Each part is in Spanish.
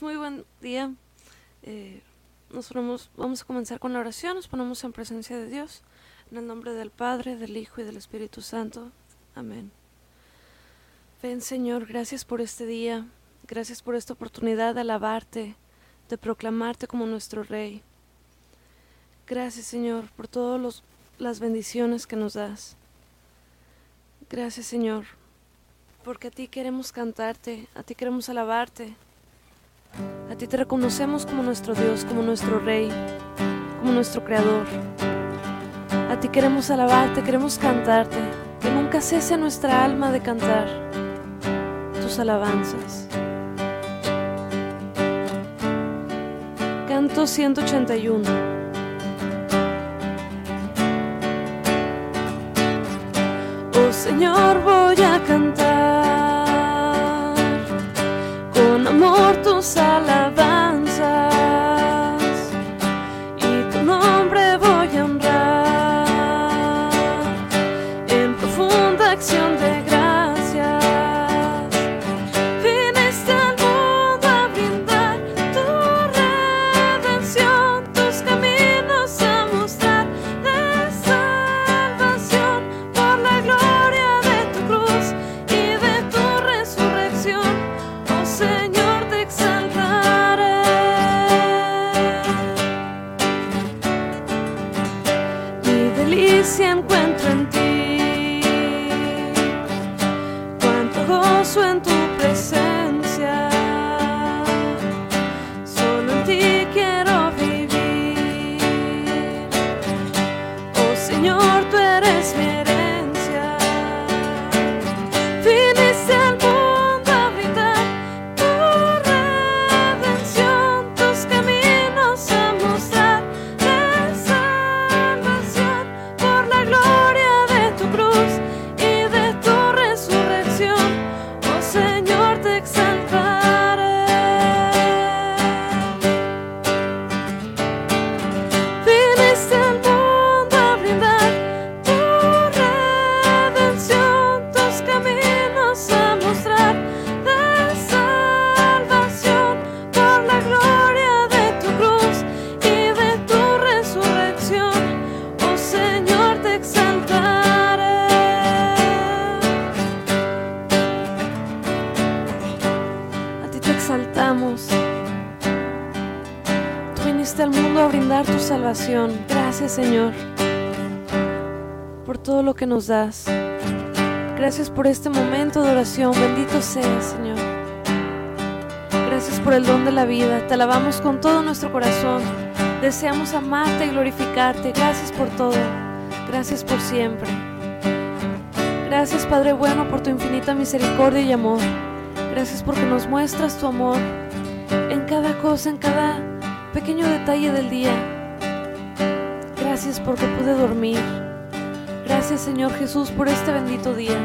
Muy buen día. Eh, nos ponemos, vamos a comenzar con la oración, nos ponemos en presencia de Dios, en el nombre del Padre, del Hijo y del Espíritu Santo. Amén. Ven Señor, gracias por este día, gracias por esta oportunidad de alabarte, de proclamarte como nuestro Rey. Gracias Señor por todas las bendiciones que nos das. Gracias Señor, porque a ti queremos cantarte, a ti queremos alabarte. A ti te reconocemos como nuestro Dios, como nuestro Rey, como nuestro Creador. A ti queremos alabarte, queremos cantarte, que nunca cese nuestra alma de cantar tus alabanzas. Canto 181. Oh Señor, voy a cantar amor tus delicia encuentro en ti. Cuánto gozo en tu presencia. Señor, por todo lo que nos das. Gracias por este momento de oración. Bendito seas, Señor. Gracias por el don de la vida. Te alabamos con todo nuestro corazón. Deseamos amarte y glorificarte. Gracias por todo. Gracias por siempre. Gracias, Padre bueno, por tu infinita misericordia y amor. Gracias porque nos muestras tu amor en cada cosa, en cada pequeño detalle del día. Gracias porque pude dormir. Gracias Señor Jesús por este bendito día.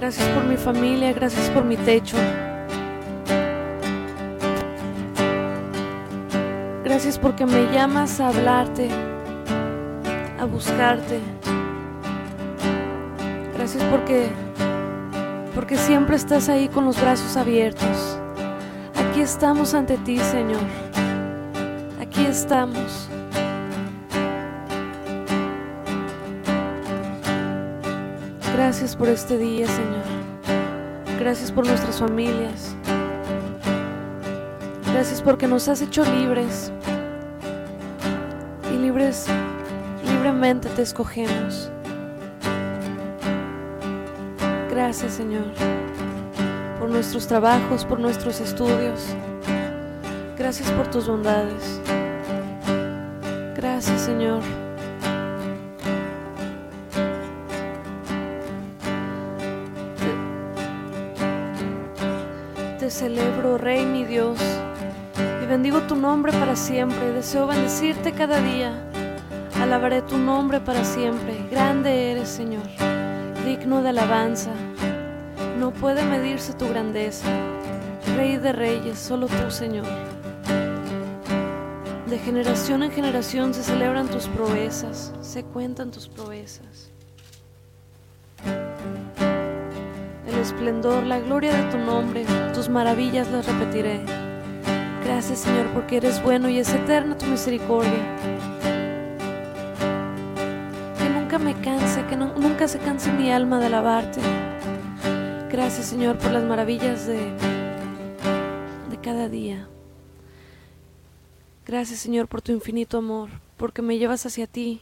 Gracias por mi familia, gracias por mi techo. Gracias porque me llamas a hablarte, a buscarte. Gracias porque porque siempre estás ahí con los brazos abiertos. Aquí estamos ante ti, Señor. Aquí estamos. Gracias por este día, Señor. Gracias por nuestras familias. Gracias porque nos has hecho libres. Y libres, libremente te escogemos. Gracias, Señor, por nuestros trabajos, por nuestros estudios. Gracias por tus bondades. Gracias, Señor. Te, celebro, Rey, mi Dios, y bendigo tu nombre para siempre. Deseo bendecirte cada día. Alabaré tu nombre para siempre. Grande eres, Señor digno de alabanza. No puede medirse tu grandeza. Rey de reyes, solo tú, Señor. De generación en generación se celebran tus proezas, se cuentan tus proezas. Esplendor, la gloria de tu nombre, tus maravillas las repetiré. Gracias Señor porque eres bueno y es eterna tu misericordia. Que nunca me canse, que nunca se canse mi alma de alabarte. Gracias Señor por las maravillas de, de cada día. Gracias Señor por tu infinito amor, porque me llevas hacia ti.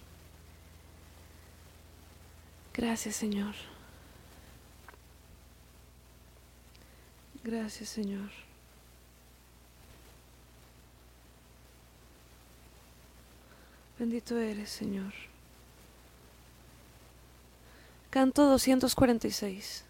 Gracias Señor. Gracias Señor. Bendito eres Señor. Canto 246.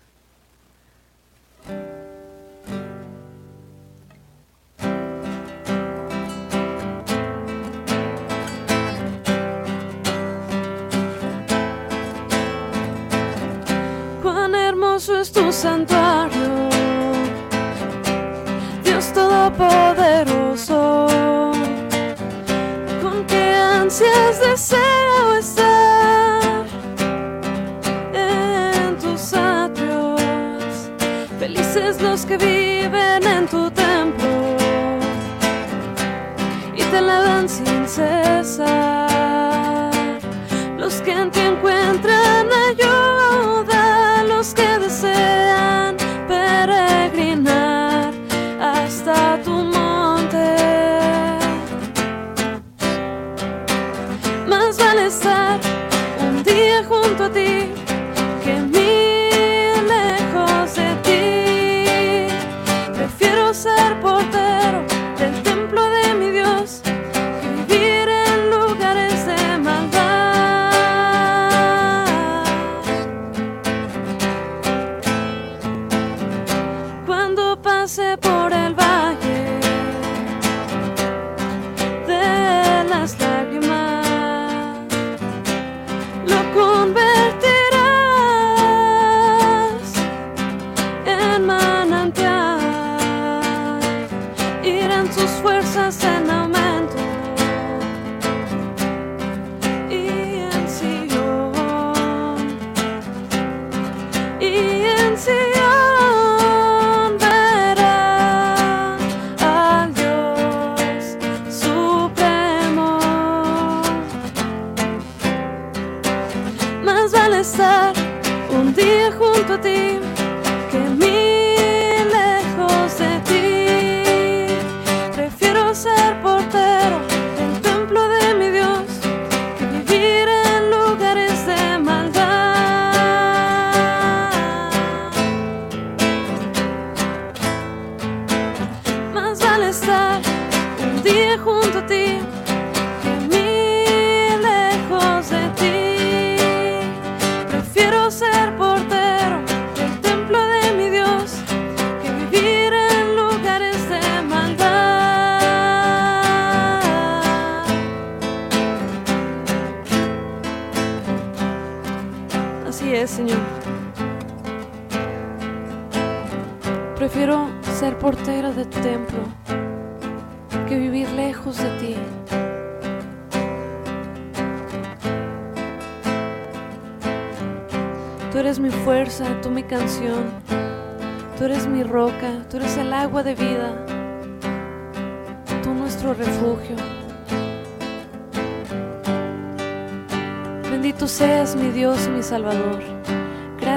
Cuán hermoso es tu santuario, Todopoderoso, con qué ansias deseo estar en tus atrios, felices los que viven en tu templo y te lavan sin cesar, los que en ti encuentran Señor. Prefiero ser portero de tu templo que vivir lejos de ti. Tú eres mi fuerza, tú mi canción, tú eres mi roca, tú eres el agua de vida, tú nuestro refugio. Bendito seas mi Dios y mi Salvador.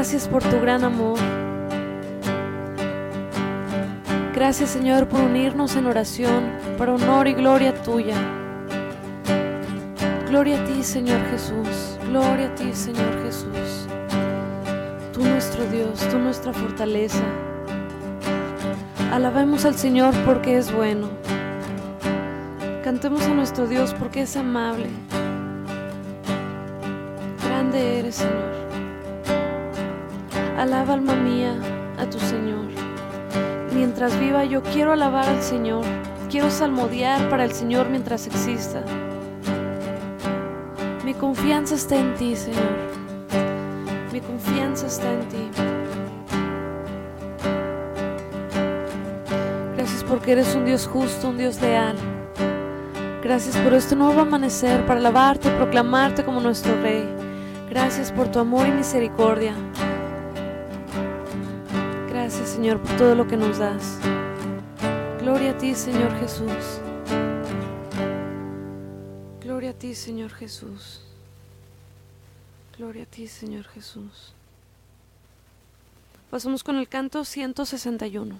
Gracias por tu gran amor. Gracias Señor por unirnos en oración para honor y gloria tuya. Gloria a ti Señor Jesús. Gloria a ti Señor Jesús. Tú nuestro Dios, tú nuestra fortaleza. Alabemos al Señor porque es bueno. Cantemos a nuestro Dios porque es amable. Grande eres, Señor. Alaba, alma mía, a tu Señor. Mientras viva yo quiero alabar al Señor. Quiero salmodiar para el Señor mientras exista. Mi confianza está en ti, Señor. Mi confianza está en ti. Gracias porque eres un Dios justo, un Dios leal. Gracias por este nuevo amanecer para alabarte, proclamarte como nuestro Rey. Gracias por tu amor y misericordia. Señor por todo lo que nos das. Gloria a ti, Señor Jesús. Gloria a ti, Señor Jesús. Gloria a ti, Señor Jesús. Pasamos con el canto 161.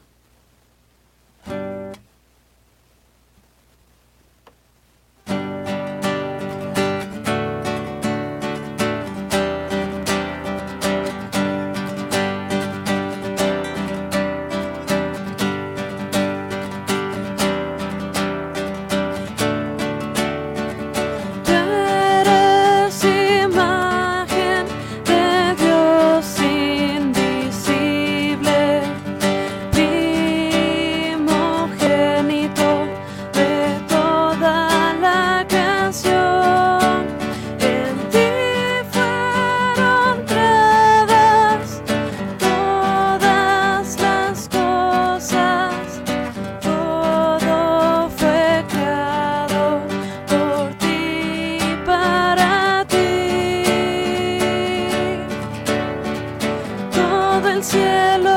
Ven Señor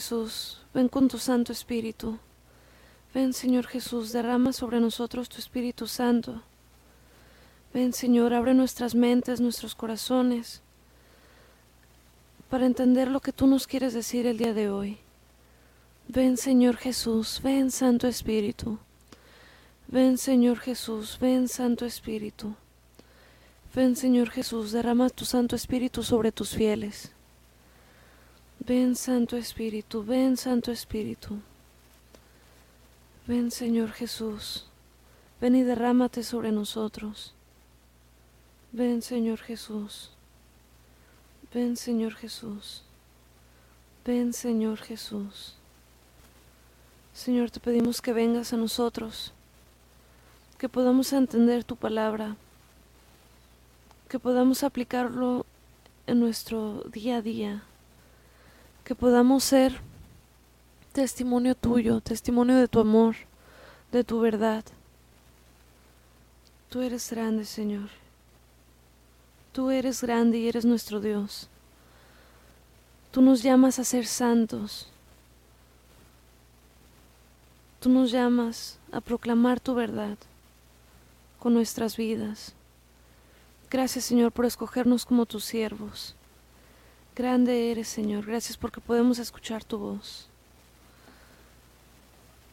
Jesús, ven con tu Santo Espíritu. Ven Señor Jesús, derrama sobre nosotros tu Espíritu Santo. Ven Señor, abre nuestras mentes, nuestros corazones, para entender lo que tú nos quieres decir el día de hoy. Ven Señor Jesús, ven Santo Espíritu. Ven Señor Jesús, ven Santo Espíritu. Ven Señor Jesús, derrama tu Santo Espíritu sobre tus fieles. Ven Santo Espíritu, ven Santo Espíritu. Ven Señor Jesús, ven y derrámate sobre nosotros. Ven Señor Jesús, ven Señor Jesús, ven Señor Jesús. Señor, te pedimos que vengas a nosotros, que podamos entender tu palabra, que podamos aplicarlo en nuestro día a día que podamos ser testimonio tuyo, testimonio de tu amor, de tu verdad. Tú eres grande, Señor. Tú eres grande y eres nuestro Dios. Tú nos llamas a ser santos. Tú nos llamas a proclamar tu verdad con nuestras vidas. Gracias Señor por escogernos como tus siervos. Grande eres Señor, gracias porque podemos escuchar tu voz.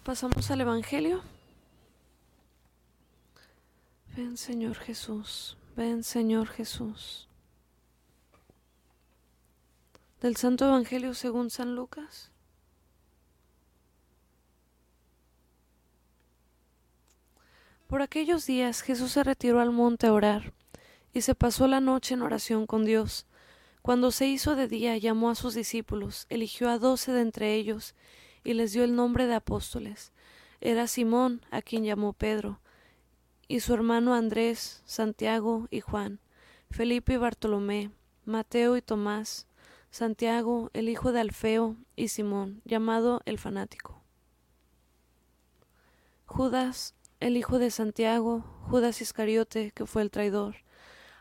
Pasamos al Evangelio. Ven Señor Jesús, ven Señor Jesús. Del Santo Evangelio según San Lucas. Por aquellos días Jesús se retiró al monte a orar y se pasó la noche en oración con Dios. Cuando se hizo de día llamó a sus discípulos, eligió a doce de entre ellos y les dio el nombre de apóstoles. Era Simón, a quien llamó Pedro, y su hermano Andrés, Santiago y Juan, Felipe y Bartolomé, Mateo y Tomás, Santiago, el hijo de Alfeo, y Simón, llamado el fanático. Judas, el hijo de Santiago, Judas Iscariote, que fue el traidor,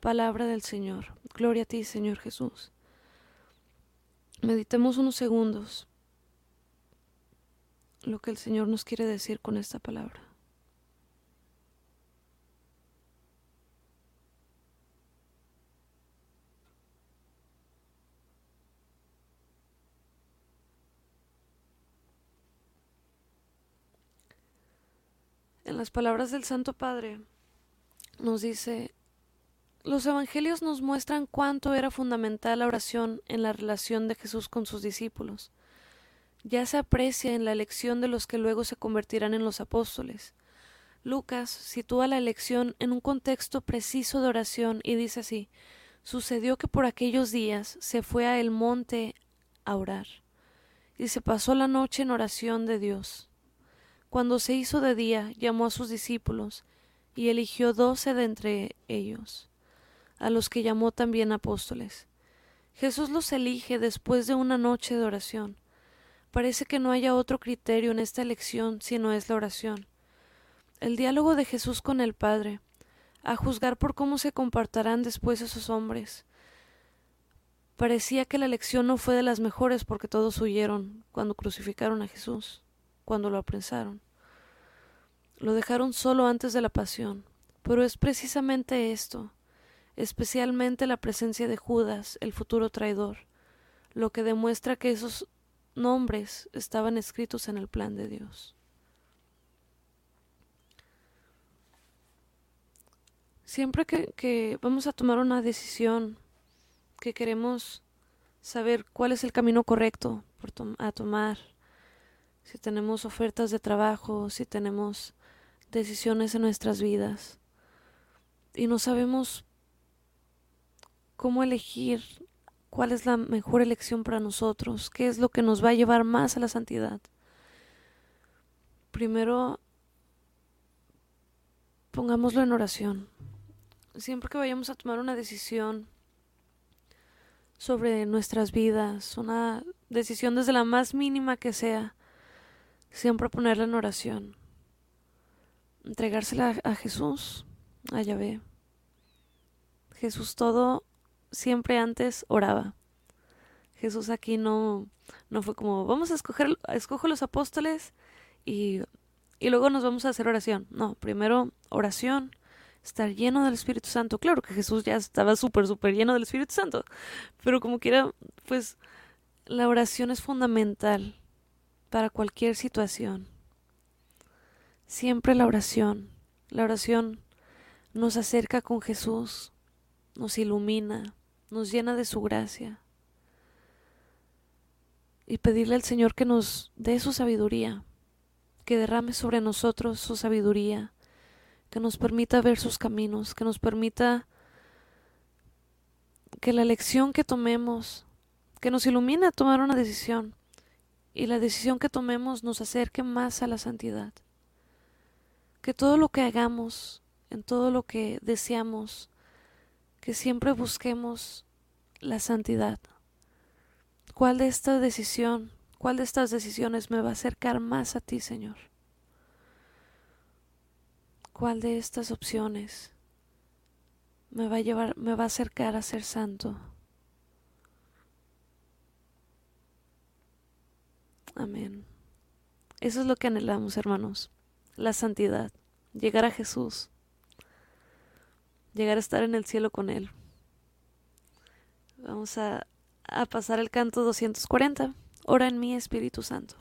Palabra del Señor. Gloria a ti, Señor Jesús. Meditemos unos segundos lo que el Señor nos quiere decir con esta palabra. En las palabras del Santo Padre nos dice, los evangelios nos muestran cuánto era fundamental la oración en la relación de Jesús con sus discípulos. Ya se aprecia en la elección de los que luego se convertirán en los apóstoles. Lucas sitúa la elección en un contexto preciso de oración y dice así Sucedió que por aquellos días se fue a el monte a orar, y se pasó la noche en oración de Dios. Cuando se hizo de día, llamó a sus discípulos y eligió doce de entre ellos, a los que llamó también apóstoles. Jesús los elige después de una noche de oración. Parece que no haya otro criterio en esta elección sino es la oración. El diálogo de Jesús con el Padre, a juzgar por cómo se comportarán después esos hombres. Parecía que la elección no fue de las mejores porque todos huyeron cuando crucificaron a Jesús cuando lo apresaron. Lo dejaron solo antes de la pasión, pero es precisamente esto, especialmente la presencia de Judas, el futuro traidor, lo que demuestra que esos nombres estaban escritos en el plan de Dios. Siempre que, vamos a tomar una decisión, que queremos saber cuál es el camino correcto a tomar, si tenemos ofertas de trabajo, si tenemos decisiones en nuestras vidas y no sabemos cómo elegir cuál es la mejor elección para nosotros, qué es lo que nos va a llevar más a la santidad. Primero, pongámoslo en oración. Siempre que vayamos a tomar una decisión sobre nuestras vidas, una decisión desde la más mínima que sea, Siempre ponerla en oración. Entregársela a Jesús, a Yahvé. Jesús todo siempre antes oraba. Jesús aquí no, no fue como, vamos a escoger, escojo los apóstoles y, y luego nos vamos a hacer oración. No, primero oración, estar lleno del Espíritu Santo. Claro que Jesús ya estaba súper, súper lleno del Espíritu Santo, pero como quiera, pues la oración es fundamental para cualquier situación. Siempre la oración, la oración nos acerca con Jesús, nos ilumina, nos llena de su gracia. Y pedirle al Señor que nos dé su sabiduría, que derrame sobre nosotros su sabiduría, que nos permita ver sus caminos, que nos permita que la lección que tomemos, que nos ilumine a tomar una decisión y la decisión que tomemos nos acerque más a la santidad. Que todo lo que hagamos, en todo lo que deseamos, que siempre busquemos la santidad. ¿Cuál de esta decisión, cuál de estas decisiones me va a acercar más a ti, Señor? ¿Cuál de estas opciones me va a llevar, me va a acercar a ser santo? Amén. Eso es lo que anhelamos, hermanos, la santidad, llegar a Jesús, llegar a estar en el cielo con Él. Vamos a, a pasar el canto 240. Ora en mí, Espíritu Santo.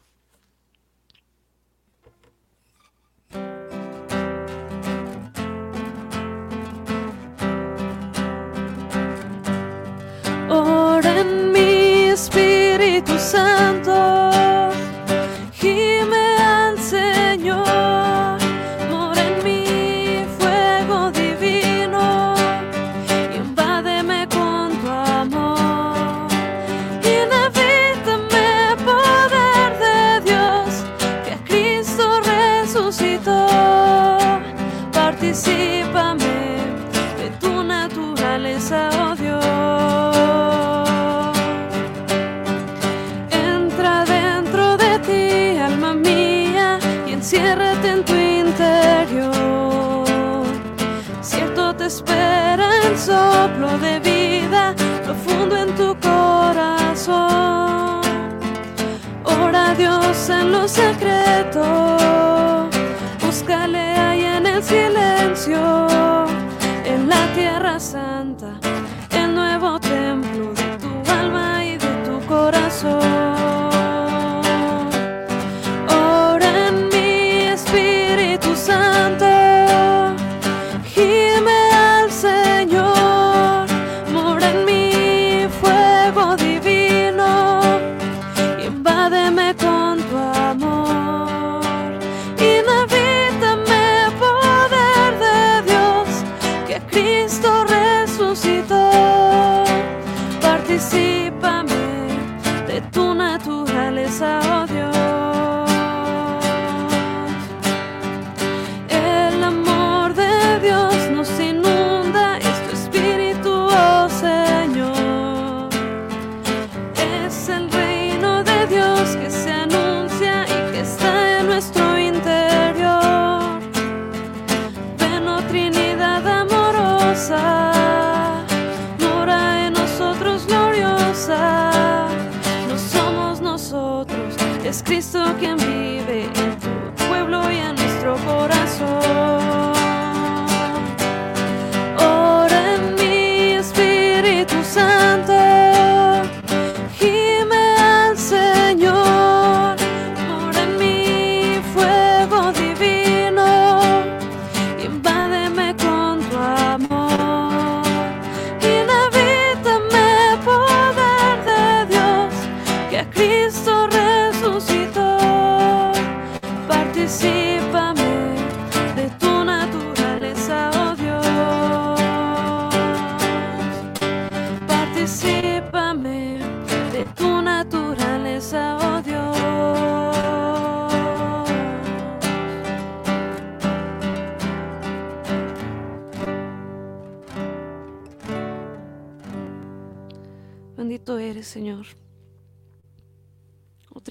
Enciérrate en tu interior. Cierto te espera el soplo de vida profundo en tu corazón. Ora a Dios en lo secreto, búscale ahí en el silencio, en la tierra santa, naturaleza, oh Dios.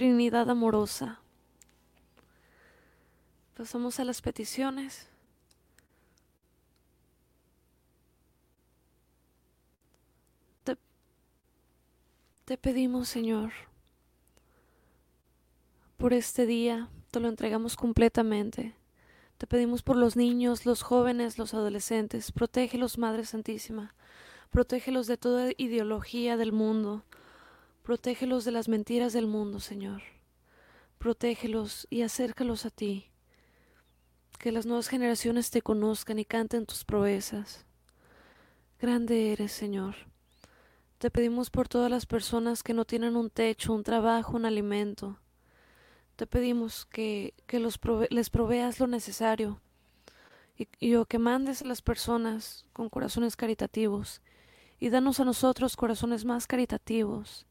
Trinidad amorosa. Pasamos a las peticiones. Te, te pedimos, Señor, por este día, te lo entregamos completamente. Te pedimos por los niños, los jóvenes, los adolescentes. Protégelos, Madre Santísima. Protégelos de toda ideología del mundo. Protégelos de las mentiras del mundo, Señor. Protégelos y acércalos a ti. Que las nuevas generaciones te conozcan y canten tus proezas. Grande eres, Señor. Te pedimos por todas las personas que no tienen un techo, un trabajo, un alimento. Te pedimos que, que les proveas lo necesario y, o que mandes a las personas con corazones caritativos y danos a nosotros corazones más caritativos,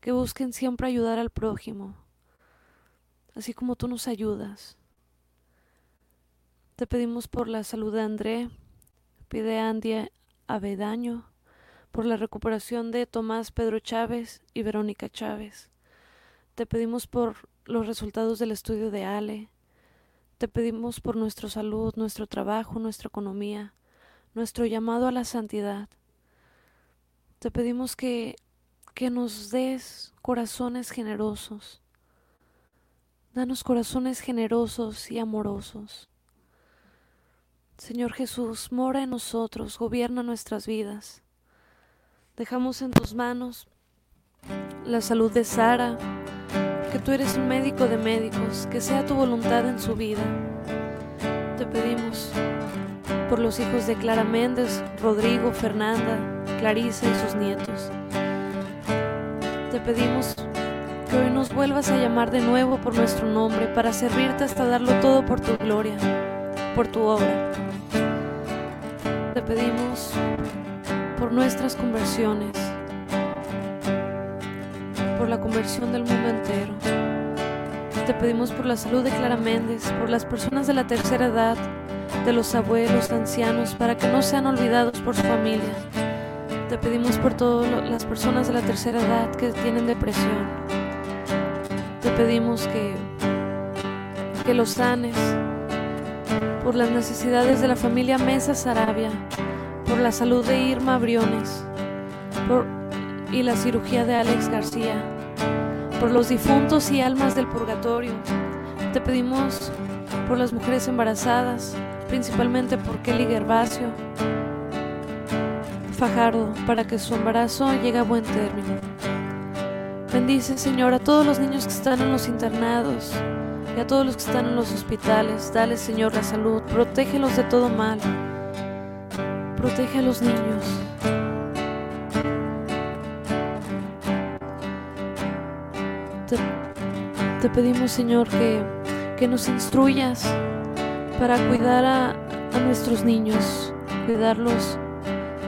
que busquen siempre ayudar al prójimo, así como tú nos ayudas. Te pedimos por la salud de André, pide Andy Avedaño, por la recuperación de Tomás Pedro Chávez y Verónica Chávez. Te pedimos por los resultados del estudio de Ale, te pedimos por nuestra salud, nuestro trabajo, nuestra economía, nuestro llamado a la santidad. Te pedimos que, que nos des corazones generosos. Danos corazones generosos y amorosos. Señor Jesús, mora en nosotros, gobierna nuestras vidas. Dejamos en tus manos la salud de Sara, que tú eres un médico de médicos, que sea tu voluntad en su vida. Te pedimos por los hijos de Clara Méndez, Rodrigo, Fernanda, Clarisa y sus nietos. Te pedimos que hoy nos vuelvas a llamar de nuevo por nuestro nombre para servirte hasta darlo todo por tu gloria, por tu obra. Te pedimos por nuestras conversiones por la conversión del mundo entero. Te pedimos por la salud de Clara Méndez, por las personas de la tercera edad, de los abuelos, ancianos, para que no sean olvidados por su familia. Te pedimos por todas las personas de la tercera edad que tienen depresión. Te pedimos que, que los sanes por las necesidades de la familia Mesa Sarabia, por la salud de Irma Briones, por y la cirugía de Alex García. Por los difuntos y almas del purgatorio, te pedimos por las mujeres embarazadas, principalmente por Kelly Gervasio Fajardo, para que su embarazo llegue a buen término. Bendice, Señor, a todos los niños que están en los internados y a todos los que están en los hospitales. Dale, Señor, la salud. Protégelos de todo mal. Protege a los niños. Te pedimos, Señor, que, que nos instruyas para cuidar a, a nuestros niños, cuidarlos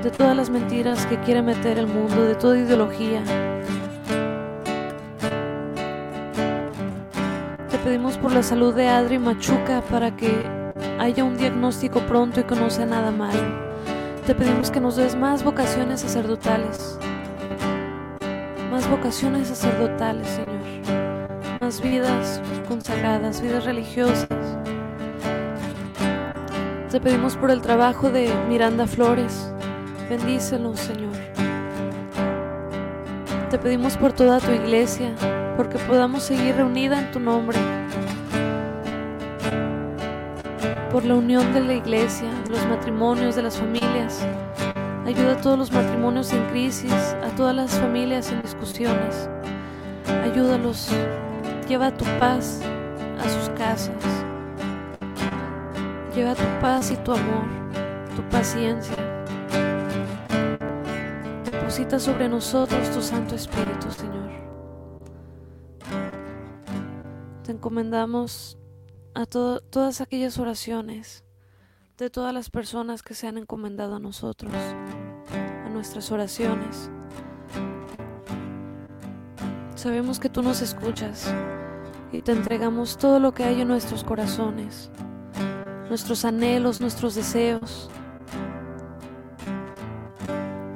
de todas las mentiras que quiere meter el mundo, de toda ideología. Te pedimos por la salud de Adri Machuca para que haya un diagnóstico pronto y que no sea nada malo. Te pedimos que nos des más vocaciones sacerdotales, más vocaciones sacerdotales, Señor vidas consagradas, vidas religiosas. Te pedimos por el trabajo de Miranda Flores. Bendícelos, Señor. Te pedimos por toda tu iglesia, porque podamos seguir reunida en tu nombre. Por la unión de la iglesia, de los matrimonios, de las familias. Ayuda a todos los matrimonios en crisis, a todas las familias en discusiones. Ayúdalos Lleva tu paz a sus casas. Lleva tu paz y tu amor, tu paciencia. Deposita sobre nosotros tu Santo Espíritu, Señor. Te encomendamos a todas aquellas oraciones de todas las personas que se han encomendado a nosotros, a nuestras oraciones. Sabemos que tú nos escuchas y te entregamos todo lo que hay en nuestros corazones, nuestros anhelos, nuestros deseos.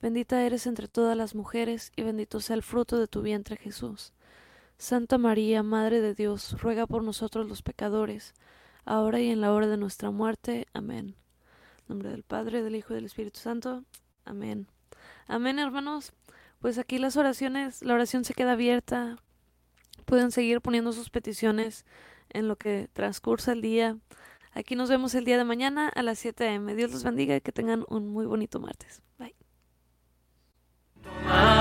Bendita eres entre todas las mujeres, y bendito sea el fruto de tu vientre Jesús. Santa María, Madre de Dios, ruega por nosotros los pecadores, ahora y en la hora de nuestra muerte. Amén. Nombre del Padre, del Hijo y del Espíritu Santo. Amén. Amén, hermanos pues aquí las oraciones, la oración se queda abierta. Pueden seguir poniendo sus peticiones en lo que transcursa el día. Aquí nos vemos el día de mañana a las 7 am. Dios los bendiga y que tengan un muy bonito martes. Bye. Ah.